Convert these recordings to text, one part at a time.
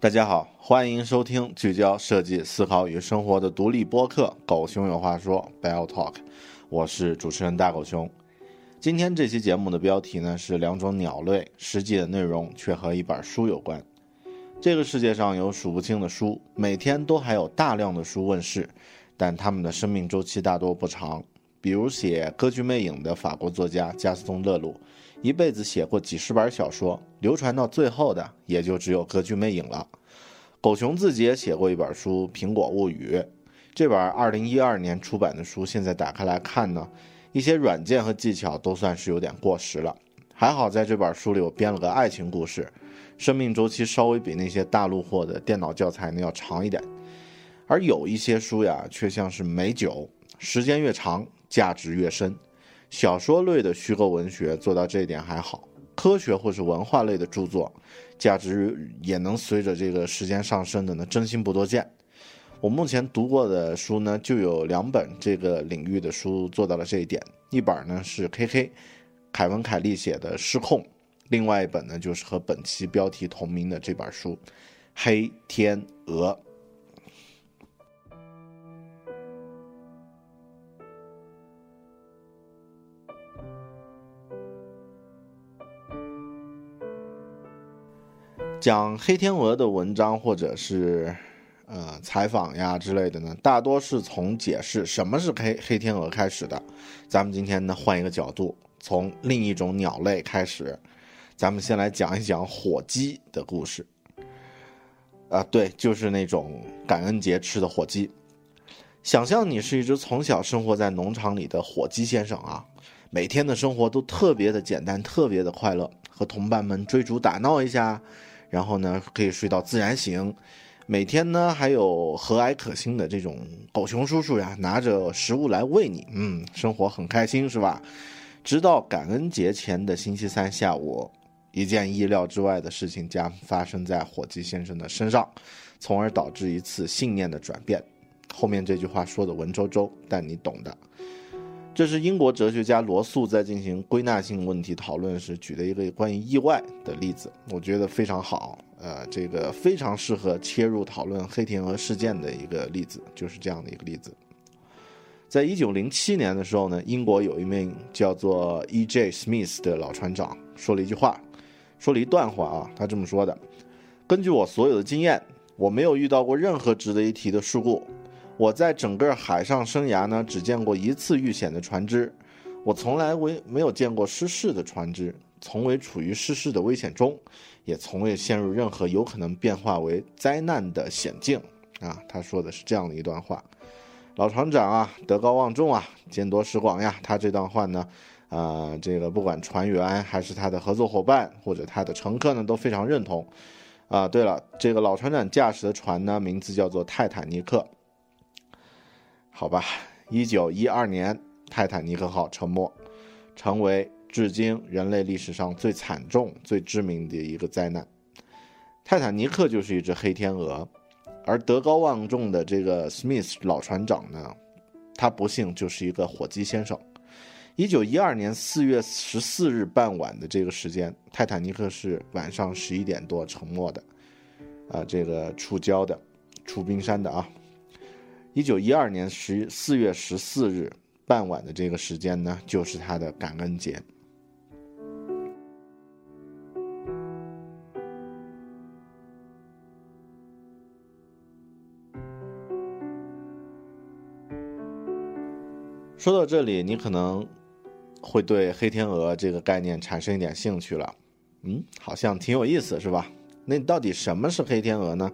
大家好，欢迎收听聚焦设计思考与生活的独立播客《狗熊有话说》（Bell Talk），我是主持人大狗熊。今天这期节目的标题呢是两种鸟类，实际的内容却和一本书有关。这个世界上有数不清的书，每天都还有大量的书问世，但它们的生命周期大多不长。比如写《歌剧魅影》的法国作家加斯通·勒鲁。一辈子写过几十本小说，流传到最后的也就只有《歌剧魅影》了。狗熊自己也写过一本书《苹果物语》，这本2012年出版的书，现在打开来看呢，一些软件和技巧都算是有点过时了。还好在这本书里我编了个爱情故事，生命周期稍微比那些大陆货的电脑教材呢要长一点。而有一些书呀，却像是美酒，时间越长，价值越深。小说类的虚构文学做到这一点还好，科学或是文化类的著作，价值也能随着这个时间上升的呢，真心不多见。我目前读过的书呢，就有两本这个领域的书做到了这一点，一本呢是 K.K. 凯文·凯利写的《失控》，另外一本呢就是和本期标题同名的这本书《黑天鹅》。讲黑天鹅的文章或者是呃采访呀之类的呢，大多是从解释什么是黑黑天鹅开始的。咱们今天呢换一个角度，从另一种鸟类开始，咱们先来讲一讲火鸡的故事。啊，对，就是那种感恩节吃的火鸡。想象你是一只从小生活在农场里的火鸡先生啊，每天的生活都特别的简单，特别的快乐，和同伴们追逐打闹一下。然后呢，可以睡到自然醒，每天呢还有和蔼可亲的这种狗熊叔叔呀，拿着食物来喂你，嗯，生活很开心是吧？直到感恩节前的星期三下午，一件意料之外的事情将发生在火鸡先生的身上，从而导致一次信念的转变。后面这句话说的文绉绉，但你懂的。这是英国哲学家罗素在进行归纳性问题讨论时举的一个关于意外的例子，我觉得非常好。呃，这个非常适合切入讨论黑天鹅事件的一个例子，就是这样的一个例子。在一九零七年的时候呢，英国有一名叫做 E.J. Smith 的老船长说了一句话，说了一段话啊，他这么说的：根据我所有的经验，我没有遇到过任何值得一提的事故。我在整个海上生涯呢，只见过一次遇险的船只，我从来未没有见过失事的船只，从未处于失事的危险中，也从未陷入任何有可能变化为灾难的险境。啊，他说的是这样的一段话。老船长啊，德高望重啊，见多识广呀。他这段话呢，啊，这个不管船员还是他的合作伙伴或者他的乘客呢，都非常认同。啊，对了，这个老船长驾驶的船呢，名字叫做泰坦尼克。好吧，一九一二年，泰坦尼克号沉没，成为至今人类历史上最惨重、最致命的一个灾难。泰坦尼克就是一只黑天鹅，而德高望重的这个 Smith 老船长呢，他不幸就是一个火鸡先生。一九一二年四月十四日傍晚的这个时间，泰坦尼克是晚上十一点多沉没的，啊，这个触礁的，触冰山的啊。一九一二年十四月十四日傍晚的这个时间呢，就是他的感恩节。说到这里，你可能会对黑天鹅这个概念产生一点兴趣了。嗯，好像挺有意思，是吧？那到底什么是黑天鹅呢？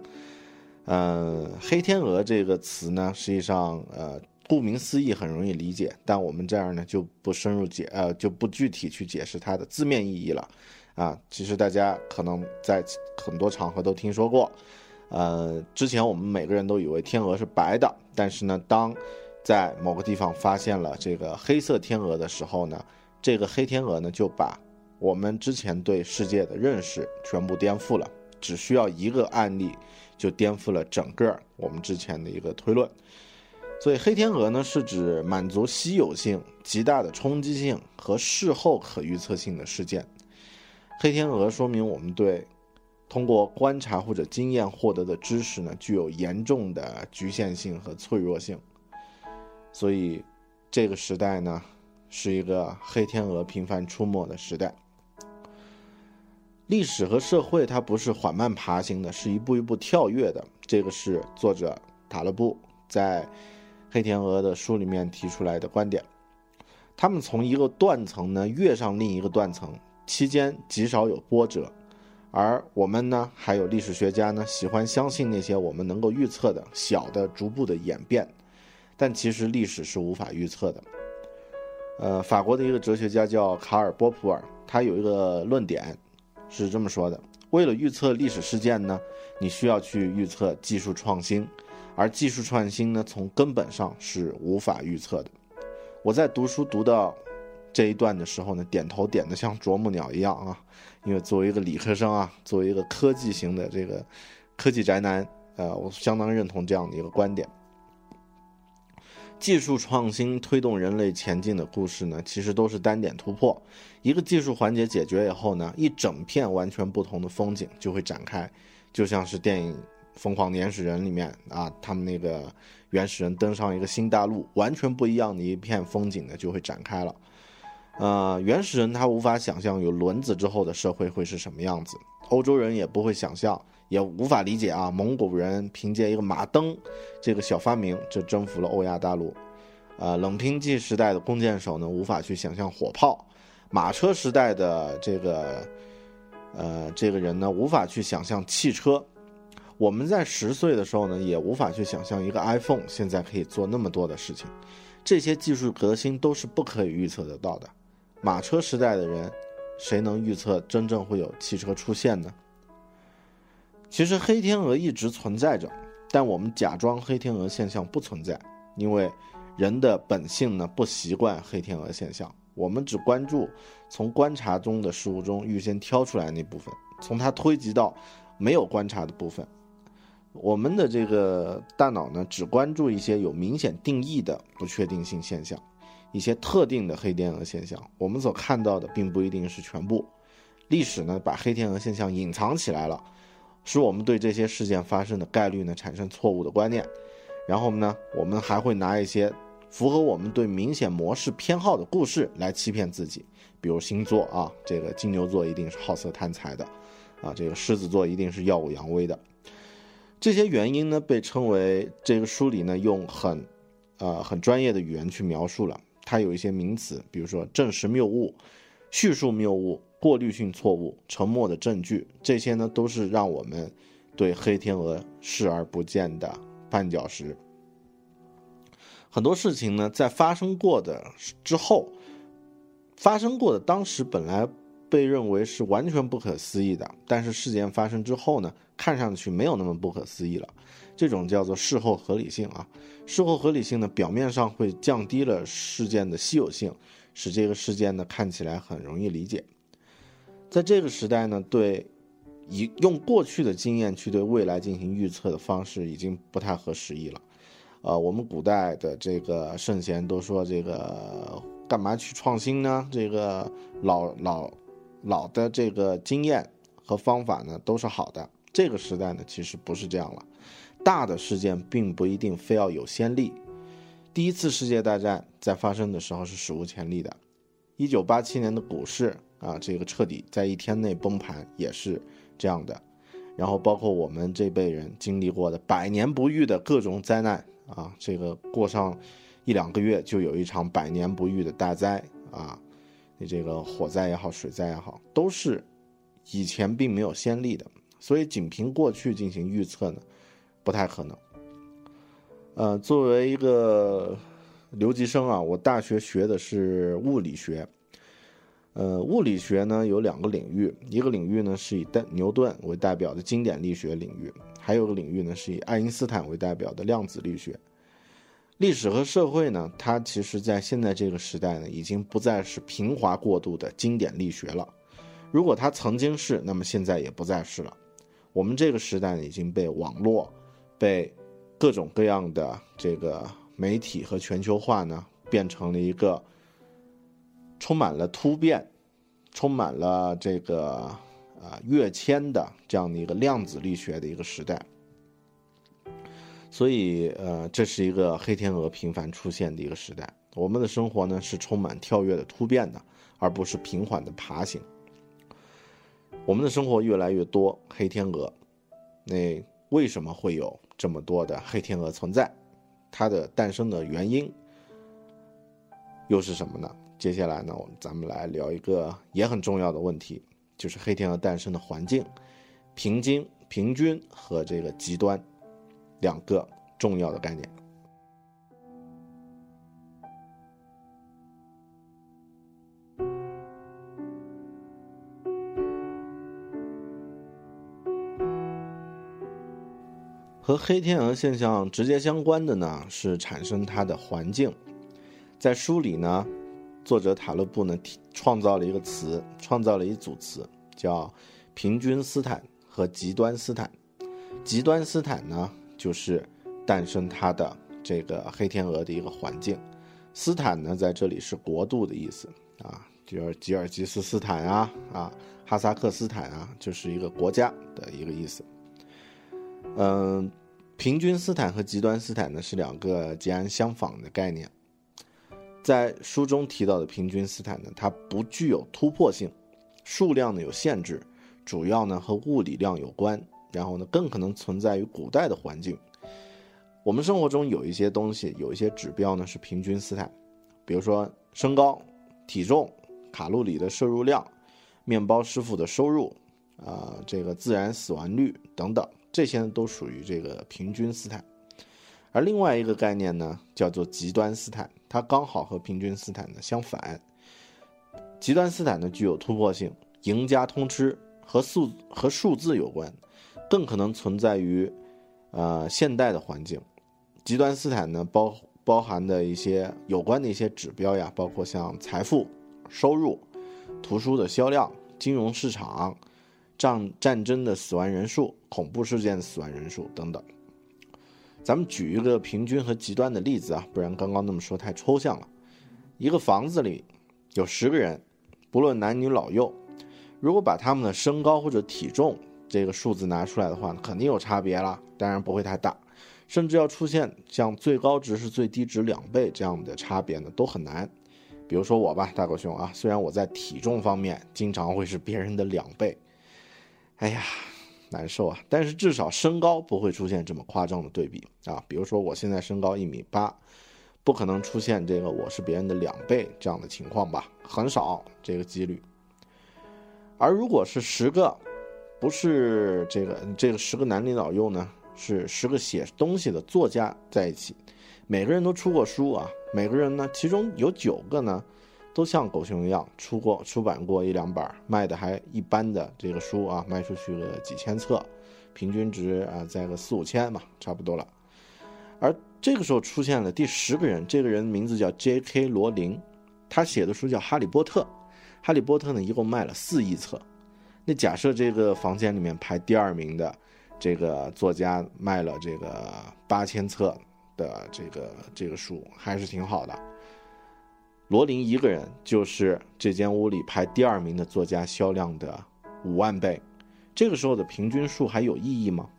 嗯，黑天鹅这个词呢，实际上，呃，顾名思义很容易理解，但我们这样呢就不深入解，呃，就不具体去解释它的字面意义了。啊，其实大家可能在很多场合都听说过，呃，之前我们每个人都以为天鹅是白的，但是呢，当在某个地方发现了这个黑色天鹅的时候呢，这个黑天鹅呢就把我们之前对世界的认识全部颠覆了。只需要一个案例，就颠覆了整个我们之前的一个推论。所以，黑天鹅呢，是指满足稀有性、极大的冲击性和事后可预测性的事件。黑天鹅说明我们对通过观察或者经验获得的知识呢，具有严重的局限性和脆弱性。所以，这个时代呢，是一个黑天鹅频繁出没的时代。历史和社会它不是缓慢爬行的，是一步一步跳跃的。这个是作者塔勒布在《黑天鹅》的书里面提出来的观点。他们从一个断层呢跃上另一个断层，期间极少有波折。而我们呢，还有历史学家呢，喜欢相信那些我们能够预测的小的逐步的演变。但其实历史是无法预测的。呃，法国的一个哲学家叫卡尔波普尔，他有一个论点。是这么说的：为了预测历史事件呢，你需要去预测技术创新，而技术创新呢，从根本上是无法预测的。我在读书读到这一段的时候呢，点头点得像啄木鸟一样啊，因为作为一个理科生啊，作为一个科技型的这个科技宅男，呃，我相当认同这样的一个观点。技术创新推动人类前进的故事呢，其实都是单点突破。一个技术环节解决以后呢，一整片完全不同的风景就会展开，就像是电影《疯狂原始人》里面啊，他们那个原始人登上一个新大陆，完全不一样的一片风景呢就会展开了。呃，原始人他无法想象有轮子之后的社会会是什么样子，欧洲人也不会想象。也无法理解啊！蒙古人凭借一个马镫这个小发明，就征服了欧亚大陆。呃，冷兵器时代的弓箭手呢，无法去想象火炮；马车时代的这个呃这个人呢，无法去想象汽车。我们在十岁的时候呢，也无法去想象一个 iPhone 现在可以做那么多的事情。这些技术革新都是不可以预测得到的。马车时代的人，谁能预测真正会有汽车出现呢？其实黑天鹅一直存在着，但我们假装黑天鹅现象不存在，因为人的本性呢不习惯黑天鹅现象。我们只关注从观察中的事物中预先挑出来那部分，从它推及到没有观察的部分。我们的这个大脑呢只关注一些有明显定义的不确定性现象，一些特定的黑天鹅现象。我们所看到的并不一定是全部。历史呢把黑天鹅现象隐藏起来了。使我们对这些事件发生的概率呢产生错误的观念，然后呢，我们还会拿一些符合我们对明显模式偏好的故事来欺骗自己，比如星座啊，这个金牛座一定是好色贪财的，啊，这个狮子座一定是耀武扬威的。这些原因呢，被称为这个书里呢用很，呃很专业的语言去描述了。它有一些名词，比如说证实谬误、叙述谬误、过滤性错误、沉默的证据，这些呢都是让我们对黑天鹅视而不见的绊脚石。很多事情呢，在发生过的之后，发生过的当时本来被认为是完全不可思议的，但是事件发生之后呢，看上去没有那么不可思议了。这种叫做事后合理性啊，事后合理性呢，表面上会降低了事件的稀有性，使这个事件呢看起来很容易理解。在这个时代呢，对以用过去的经验去对未来进行预测的方式已经不太合时宜了。呃，我们古代的这个圣贤都说，这个干嘛去创新呢？这个老老老的这个经验和方法呢，都是好的。这个时代呢，其实不是这样了。大的事件并不一定非要有先例。第一次世界大战在发生的时候是史无前例的。一九八七年的股市啊，这个彻底在一天内崩盘也是这样的。然后包括我们这辈人经历过的百年不遇的各种灾难。啊，这个过上一两个月就有一场百年不遇的大灾啊！你这个火灾也好，水灾也好，都是以前并没有先例的，所以仅凭过去进行预测呢，不太可能。呃，作为一个留级生啊，我大学学的是物理学。呃，物理学呢有两个领域，一个领域呢是以牛顿为代表的经典力学领域。还有个领域呢，是以爱因斯坦为代表的量子力学。历史和社会呢，它其实在现在这个时代呢，已经不再是平滑过渡的经典力学了。如果它曾经是，那么现在也不再是了。我们这个时代，已经被网络、被各种各样的这个媒体和全球化呢，变成了一个充满了突变、充满了这个。啊，跃迁的这样的一个量子力学的一个时代，所以呃，这是一个黑天鹅频繁出现的一个时代。我们的生活呢是充满跳跃的突变的，而不是平缓的爬行。我们的生活越来越多黑天鹅，那为什么会有这么多的黑天鹅存在？它的诞生的原因又是什么呢？接下来呢，我们咱们来聊一个也很重要的问题。就是黑天鹅诞生的环境，平均、平均和这个极端，两个重要的概念。和黑天鹅现象直接相关的呢，是产生它的环境。在书里呢。作者塔勒布呢，创造了一个词，创造了一组词，叫“平均斯坦”和“极端斯坦”。极端斯坦呢，就是诞生它的这个黑天鹅的一个环境。斯坦呢，在这里是国度的意思啊，就是吉尔吉斯斯坦啊，啊，哈萨克斯坦啊，就是一个国家的一个意思。嗯，平均斯坦和极端斯坦呢，是两个截然相反的概念。在书中提到的平均斯坦呢，它不具有突破性，数量呢有限制，主要呢和物理量有关，然后呢更可能存在于古代的环境。我们生活中有一些东西，有一些指标呢是平均斯坦，比如说身高、体重、卡路里的摄入量、面包师傅的收入，啊，这个自然死亡率等等，这些都属于这个平均斯坦。而另外一个概念呢，叫做极端斯坦，它刚好和平均斯坦呢相反。极端斯坦呢具有突破性，赢家通吃，和数和数字有关，更可能存在于呃现代的环境。极端斯坦呢包包含的一些有关的一些指标呀，包括像财富、收入、图书的销量、金融市场、战战争的死亡人数、恐怖事件的死亡人数等等。咱们举一个平均和极端的例子啊，不然刚刚那么说太抽象了。一个房子里有十个人，不论男女老幼，如果把他们的身高或者体重这个数字拿出来的话，肯定有差别了，当然不会太大。甚至要出现像最高值是最低值两倍这样的差别呢，都很难。比如说我吧，大狗熊啊，虽然我在体重方面经常会是别人的两倍，哎呀，难受啊！但是至少身高不会出现这么夸张的对比啊。比如说我现在身高一米八，不可能出现这个我是别人的两倍这样的情况吧？很少这个几率。而如果是十个，不是这个这个十个男女老幼呢，是十个写东西的作家在一起。每个人都出过书啊，每个人呢，其中有九个呢，都像狗熊一样出过出版过一两本卖的还一般的这个书啊，卖出去了几千册，平均值啊在个四五千嘛，差不多了。而这个时候出现了第十个人，这个人名字叫 J.K. 罗琳，他写的书叫《哈利波特》，《哈利波特》呢一共卖了四亿册。那假设这个房间里面排第二名的这个作家卖了这个八千册。的这个这个书还是挺好的。罗琳一个人就是这间屋里排第二名的作家销量的五万倍，这个时候的平均数还有意义吗？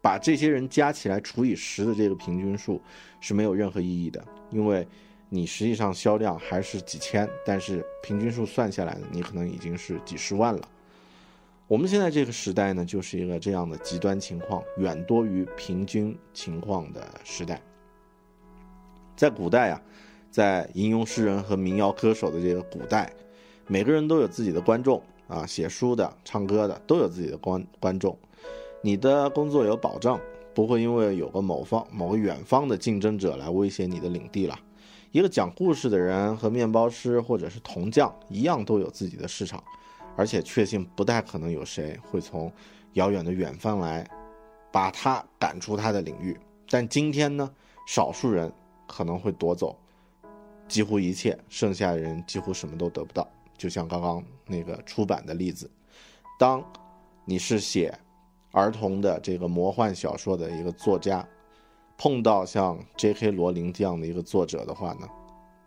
把这些人加起来除以十的这个平均数是没有任何意义的，因为你实际上销量还是几千，但是平均数算下来呢，你可能已经是几十万了。我们现在这个时代呢，就是一个这样的极端情况，远多于平均情况的时代。在古代啊，在吟咏诗人和民谣歌手的这个古代，每个人都有自己的观众啊，写书的、唱歌的都有自己的观观众。你的工作有保障，不会因为有个某方某个远方的竞争者来威胁你的领地了。一个讲故事的人和面包师或者是铜匠一样，都有自己的市场。而且确信不太可能有谁会从遥远的远方来，把他赶出他的领域。但今天呢，少数人可能会夺走几乎一切，剩下的人几乎什么都得不到。就像刚刚那个出版的例子，当你是写儿童的这个魔幻小说的一个作家，碰到像 J.K. 罗琳这样的一个作者的话呢，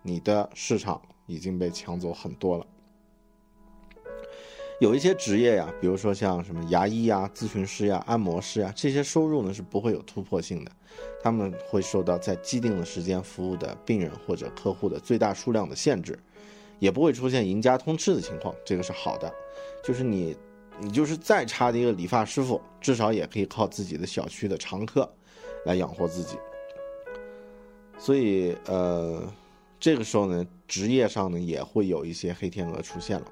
你的市场已经被抢走很多了。有一些职业呀，比如说像什么牙医呀、咨询师呀、按摩师呀，这些收入呢是不会有突破性的，他们会受到在既定的时间服务的病人或者客户的最大数量的限制，也不会出现赢家通吃的情况，这个是好的。就是你，你就是再差的一个理发师傅，至少也可以靠自己的小区的常客来养活自己。所以，呃，这个时候呢，职业上呢也会有一些黑天鹅出现了。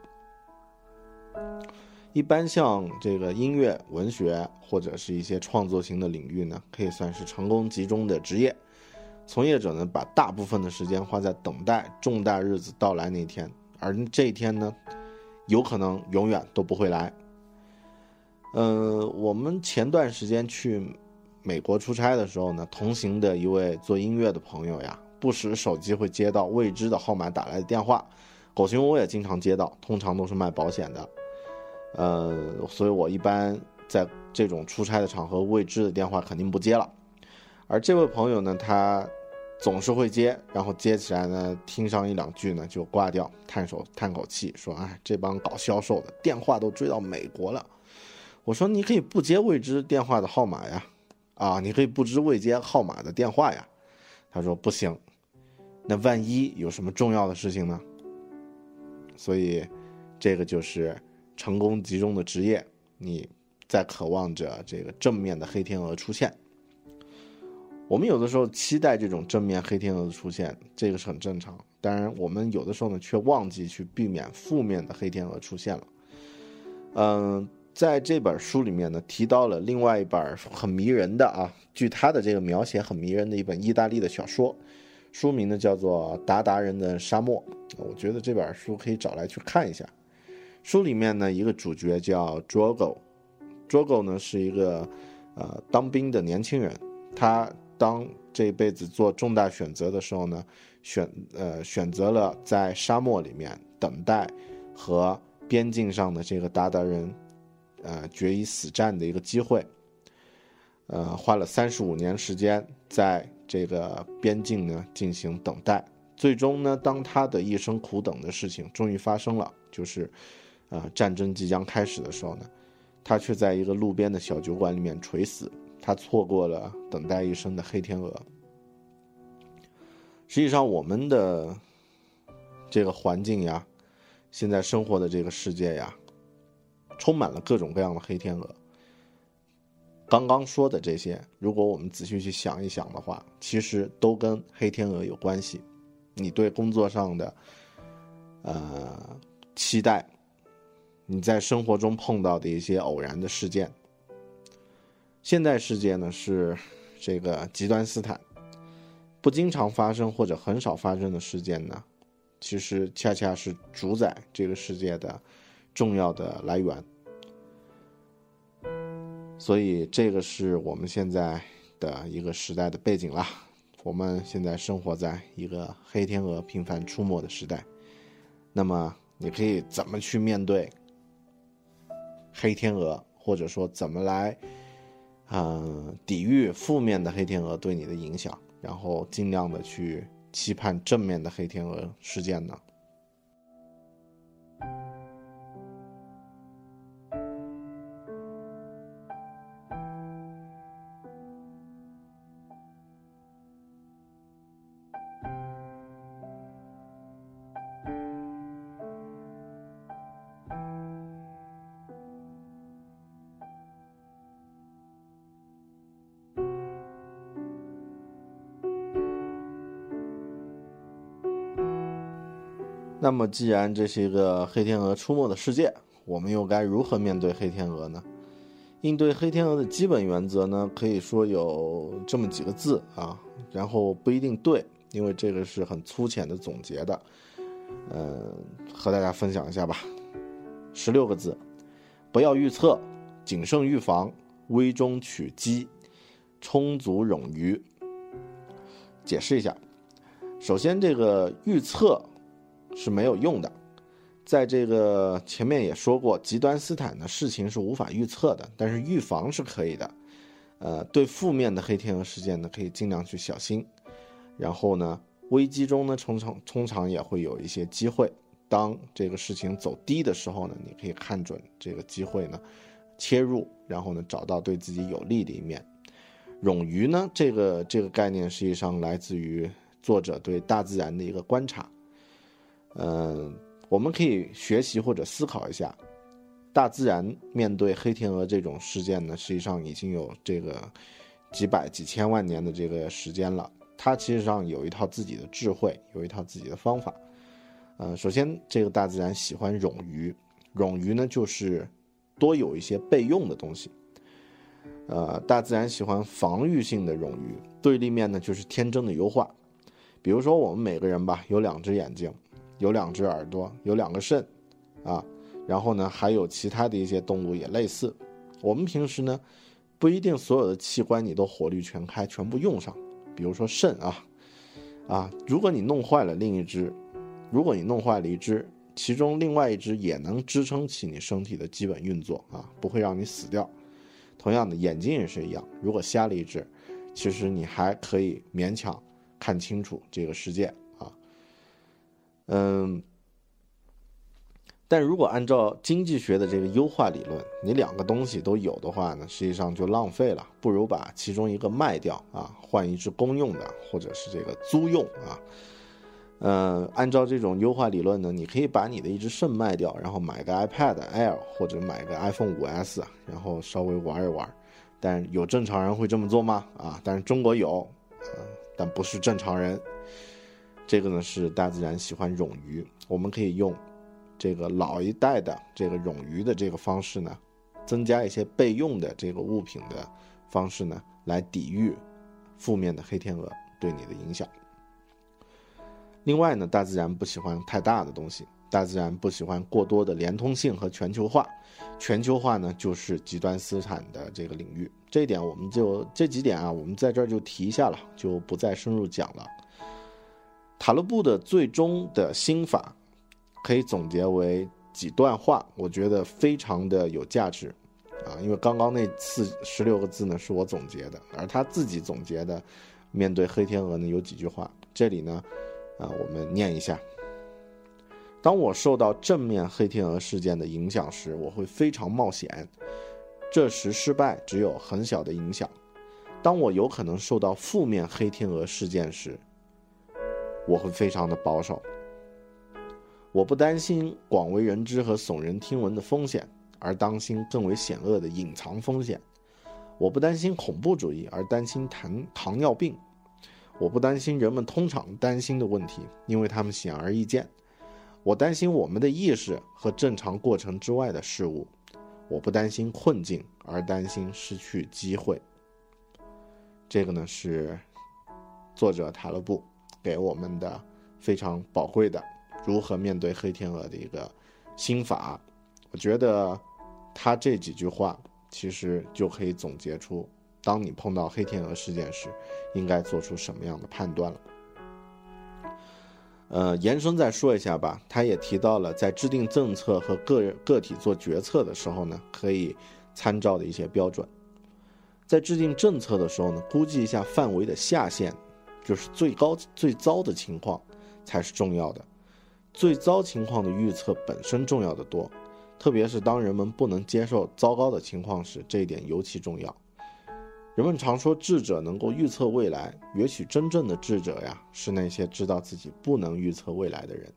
一般像这个音乐、文学或者是一些创作型的领域呢，可以算是成功集中的职业。从业者呢，把大部分的时间花在等待重大日子到来那天，而这一天呢，有可能永远都不会来。嗯，我们前段时间去美国出差的时候呢，同行的一位做音乐的朋友呀，不时手机会接到未知的号码打来的电话，狗熊我也经常接到，通常都是卖保险的。呃，所以我一般在这种出差的场合，未知的电话肯定不接了。而这位朋友呢，他总是会接，然后接起来呢，听上一两句呢就挂掉，叹手叹口气说：“哎，这帮搞销售的电话都追到美国了。”我说：“你可以不接未知电话的号码呀，啊，你可以不知未接号码的电话呀。”他说：“不行，那万一有什么重要的事情呢？”所以，这个就是。成功集中的职业，你在渴望着这个正面的黑天鹅出现。我们有的时候期待这种正面黑天鹅的出现，这个是很正常。当然，我们有的时候呢，却忘记去避免负面的黑天鹅出现了。嗯，在这本书里面呢，提到了另外一本很迷人的啊，据他的这个描写很迷人的一本意大利的小说，书名呢叫做《达达人的沙漠》。我觉得这本书可以找来去看一下。书里面呢，一个主角叫 Drogo，Drogo 呢是一个呃当兵的年轻人，他当这辈子做重大选择的时候呢，选呃选择了在沙漠里面等待和边境上的这个鞑靼人呃决一死战的一个机会，呃花了三十五年时间在这个边境呢进行等待，最终呢，当他的一生苦等的事情终于发生了，就是。啊，战争即将开始的时候呢，他却在一个路边的小酒馆里面垂死。他错过了等待一生的黑天鹅。实际上，我们的这个环境呀，现在生活的这个世界呀，充满了各种各样的黑天鹅。刚刚说的这些，如果我们仔细去想一想的话，其实都跟黑天鹅有关系。你对工作上的呃期待，你在生活中碰到的一些偶然的事件。现代世界呢是这个极端斯坦，不经常发生或者很少发生的事件呢，其实恰恰是主宰这个世界的重要的来源。所以这个是我们现在的一个时代的背景啦。我们现在生活在一个黑天鹅频繁出没的时代，那么你可以怎么去面对黑天鹅，或者说怎么来，嗯，抵御负面的黑天鹅对你的影响，然后尽量的去期盼正面的黑天鹅事件呢？那么，既然这是一个黑天鹅出没的世界，我们又该如何面对黑天鹅呢？应对黑天鹅的基本原则呢，可以说有这么几个字啊，然后不一定对，因为这个是很粗浅的总结的，嗯，和大家分享一下吧。十六个字：不要预测，谨慎预防，危中取机，充足冗余。解释一下，首先这个预测。是没有用的，在这个前面也说过，极端斯坦的事情是无法预测的，但是预防是可以的。呃，对负面的黑天鹅事件呢，可以尽量去小心。然后呢，危机中呢，通常通常也会有一些机会。当这个事情走低的时候呢，你可以看准这个机会呢，切入，然后呢，找到对自己有利的一面。冗余呢，这个这个概念实际上来自于作者对大自然的一个观察。嗯，我们可以学习或者思考一下，大自然面对黑天鹅这种事件呢，实际上已经有这个几百几千万年的这个时间了。它其实上有一套自己的智慧，有一套自己的方法。呃，首先，这个大自然喜欢冗余，冗余呢就是多有一些备用的东西。呃，大自然喜欢防御性的冗余，对立面呢就是天真的优化。比如说，我们每个人吧，有两只眼睛。有两只耳朵，有两个肾，啊，然后呢，还有其他的一些动物也类似。我们平时呢，不一定所有的器官你都火力全开，全部用上。比如说肾啊，啊，如果你弄坏了另一只，如果你弄坏了一只，其中另外一只也能支撑起你身体的基本运作啊，不会让你死掉。同样的，眼睛也是一样，如果瞎了一只，其实你还可以勉强看清楚这个世界。嗯，但如果按照经济学的这个优化理论，你两个东西都有的话呢，实际上就浪费了，不如把其中一个卖掉啊，换一只公用的，或者是这个租用啊。嗯，按照这种优化理论呢，你可以把你的一只肾卖掉，然后买个 iPad Air 或者买个 iPhone 5S，然后稍微玩一玩。但有正常人会这么做吗？啊，但是中国有，嗯，但不是正常人。这个呢是大自然喜欢冗余，我们可以用这个老一代的这个冗余的这个方式呢，增加一些备用的这个物品的方式呢，来抵御负面的黑天鹅对你的影响。另外呢，大自然不喜欢太大的东西，大自然不喜欢过多的连通性和全球化，全球化呢就是极端资产的这个领域。这一点我们就这几点啊，我们在这儿就提一下了，就不再深入讲了。塔勒布的最终的心法，可以总结为几段话，我觉得非常的有价值，啊，因为刚刚那四十六个字呢是我总结的，而他自己总结的，面对黑天鹅呢有几句话，这里呢，啊，我们念一下。当我受到正面黑天鹅事件的影响时，我会非常冒险，这时失败只有很小的影响，当我有可能受到负面黑天鹅事件时，我会非常的保守。我不担心广为人知和耸人听闻的风险，而担心更为险恶的隐藏风险。我不担心恐怖主义，而担心糖糖尿病。我不担心人们通常担心的问题，因为他们显而易见。我担心我们的意识和正常过程之外的事物。我不担心困境，而担心失去机会。这个呢是作者塔勒布给我们的非常宝贵的如何面对黑天鹅的一个心法。我觉得他这几句话其实就可以总结出，当你碰到黑天鹅事件时，应该做出什么样的判断了。呃，延伸再说一下吧。他也提到了，在制定政策和个人个体做决策的时候呢，可以参照的一些标准。在制定政策的时候呢，估计一下范围的下限，就是最高最糟的情况才是重要的。最糟情况的预测本身重要的多，特别是当人们不能接受糟糕的情况时，这一点尤其重要。人们常说智者能够预测未来，也许真正的智者呀，是那些知道自己不能预测未来的人。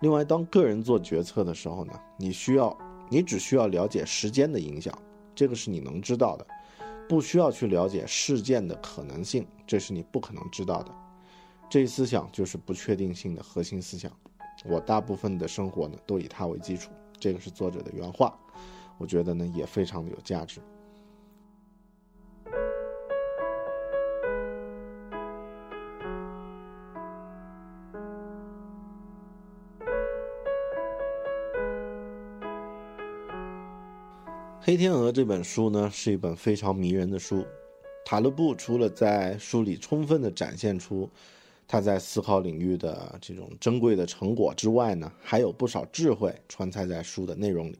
另外，当个人做决策的时候呢，你需要，你只需要了解时间的影响，这个是你能知道的，不需要去了解事件的可能性，这是你不可能知道的。这一思想就是不确定性的核心思想。我大部分的生活呢，都以它为基础。这个是作者的原话，我觉得呢，也非常的有价值。《黑天鹅》这本书呢，是一本非常迷人的书。塔勒布除了在书里充分的展现出他在思考领域的这种珍贵的成果之外呢，还有不少智慧穿插在书的内容里。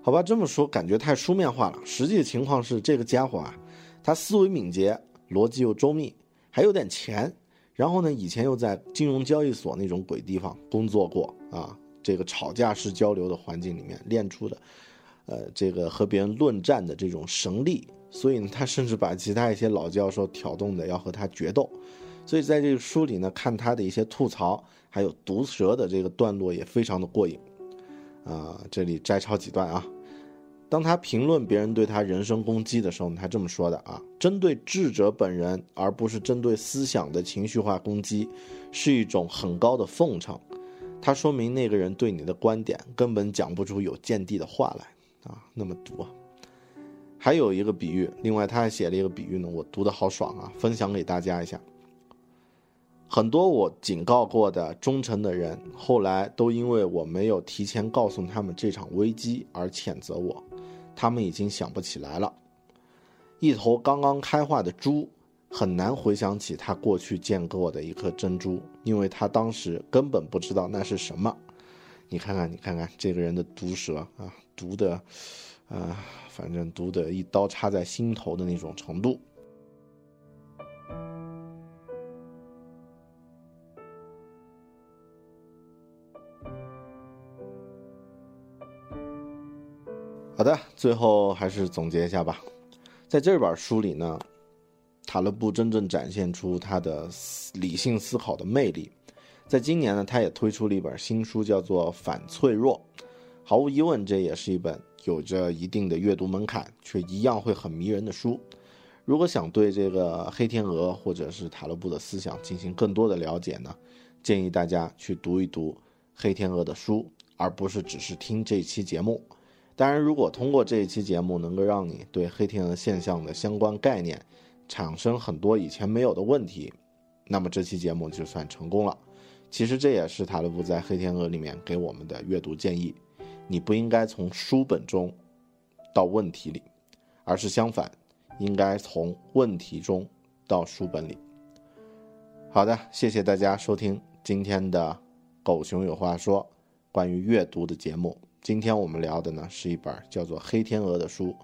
好吧，这么说感觉太书面化了。实际情况是，这个家伙啊，他思维敏捷，逻辑又周密，还有点钱。然后呢，以前又在金融交易所那种鬼地方工作过啊，这个吵架式交流的环境里面练出的。呃，这个和别人论战的这种神力，所以呢，他甚至把其他一些老教授挑动的要和他决斗，所以在这个书里呢，看他的一些吐槽，还有毒舌的这个段落也非常的过瘾。啊，这里摘抄几段啊，当他评论别人对他人身攻击的时候，他这么说的啊：针对智者本人，而不是针对思想的情绪化攻击，是一种很高的奉承。他说明那个人对你的观点根本讲不出有见地的话来。啊，那么读啊，还有一个比喻，另外他还写了一个比喻呢，我读的好爽啊，分享给大家一下。很多我警告过的忠诚的人，后来都因为我没有提前告诉他们这场危机而谴责我，他们已经想不起来了。一头刚刚开化的猪很难回想起他过去见过的一颗珍珠，因为他当时根本不知道那是什么。你看看，你看看这个人的毒舌啊！毒的，啊，反正毒的一刀插在心头的那种程度。好的，最后还是总结一下吧。在这本书里呢，塔勒布真正展现出他的理性思考的魅力。在今年呢，他也推出了一本新书，叫做《反脆弱》。毫无疑问，这也是一本有着一定的阅读门槛，却一样会很迷人的书。如果想对这个黑天鹅或者是塔勒布的思想进行更多的了解呢，建议大家去读一读黑天鹅的书，而不是只是听这期节目。当然，如果通过这一期节目能够让你对黑天鹅现象的相关概念产生很多以前没有的问题，那么这期节目就算成功了。其实这也是塔勒布在黑天鹅里面给我们的阅读建议。你不应该从书本中到问题里，而是相反，应该从问题中到书本里。好的，谢谢大家收听今天的《狗熊有话说》关于阅读的节目。今天我们聊的呢是一本叫做《黑天鹅》的书。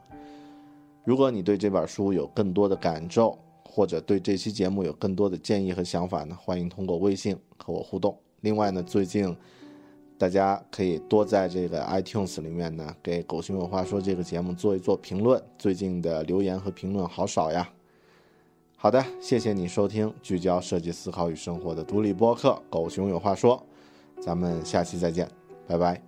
如果你对这本书有更多的感受，或者对这期节目有更多的建议和想法呢，欢迎通过微信和我互动。另外呢，最近。大家可以多在这个 iTunes 里面呢，给《狗熊有话说》这个节目做一做评论。最近的留言和评论好少呀。好的，谢谢你收听聚焦设计思考与生活的独立播客《狗熊有话说》，咱们下期再见，拜拜。